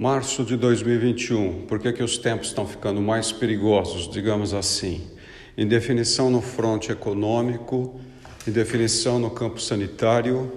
Março de 2021, por que, que os tempos estão ficando mais perigosos, digamos assim? Indefinição no fronte econômico, indefinição no campo sanitário,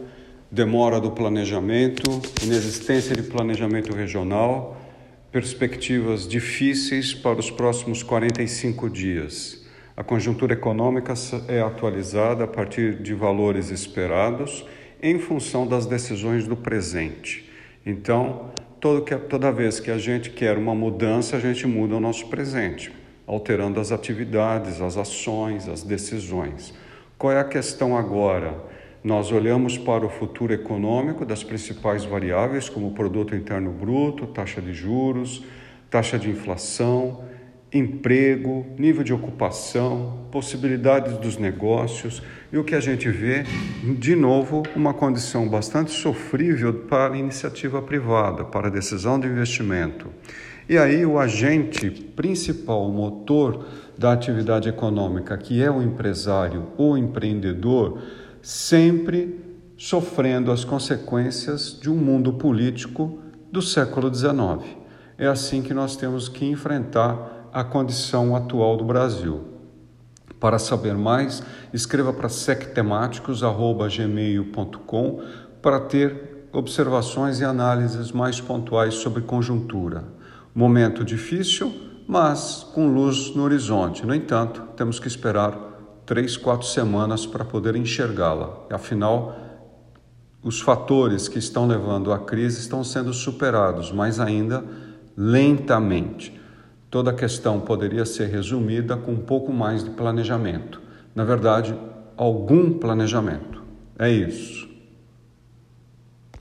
demora do planejamento, inexistência de planejamento regional, perspectivas difíceis para os próximos 45 dias. A conjuntura econômica é atualizada a partir de valores esperados em função das decisões do presente. Então, todo que, toda vez que a gente quer uma mudança, a gente muda o nosso presente, alterando as atividades, as ações, as decisões. Qual é a questão agora? Nós olhamos para o futuro econômico das principais variáveis, como o produto interno bruto, taxa de juros, taxa de inflação, emprego, nível de ocupação, possibilidades dos negócios e o que a gente vê, de novo, uma condição bastante sofrível para a iniciativa privada, para a decisão de investimento. E aí o agente principal, o motor da atividade econômica, que é o empresário ou empreendedor, sempre sofrendo as consequências de um mundo político do século XIX. É assim que nós temos que enfrentar a condição atual do Brasil. Para saber mais, escreva para sectemáticos.gmail.com para ter observações e análises mais pontuais sobre conjuntura. Momento difícil, mas com luz no horizonte. No entanto, temos que esperar três, quatro semanas para poder enxergá-la. Afinal, os fatores que estão levando à crise estão sendo superados, mas ainda lentamente. Toda a questão poderia ser resumida com um pouco mais de planejamento. Na verdade, algum planejamento. É isso.